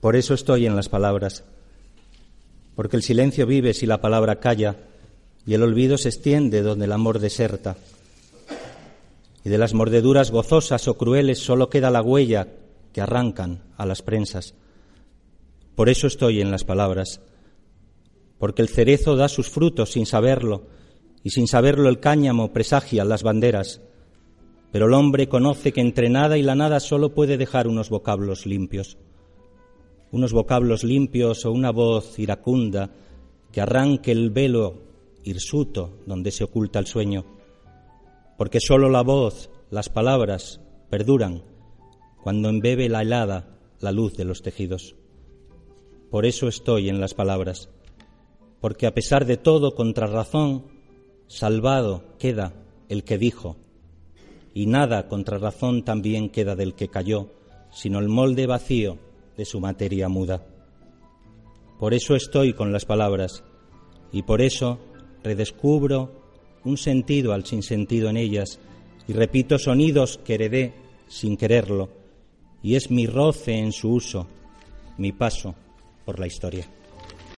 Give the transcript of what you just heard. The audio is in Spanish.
Por eso estoy en las palabras, porque el silencio vive si la palabra calla y el olvido se extiende donde el amor deserta. Y de las mordeduras gozosas o crueles solo queda la huella que arrancan a las prensas. Por eso estoy en las palabras, porque el cerezo da sus frutos sin saberlo, y sin saberlo el cáñamo presagia las banderas, pero el hombre conoce que entre nada y la nada solo puede dejar unos vocablos limpios unos vocablos limpios o una voz iracunda que arranque el velo hirsuto donde se oculta el sueño, porque sólo la voz, las palabras, perduran cuando embebe la helada la luz de los tejidos. Por eso estoy en las palabras, porque a pesar de todo, contra razón, salvado queda el que dijo, y nada contra razón también queda del que cayó, sino el molde vacío de su materia muda. Por eso estoy con las palabras y por eso redescubro un sentido al sinsentido en ellas y repito sonidos que heredé sin quererlo y es mi roce en su uso, mi paso por la historia.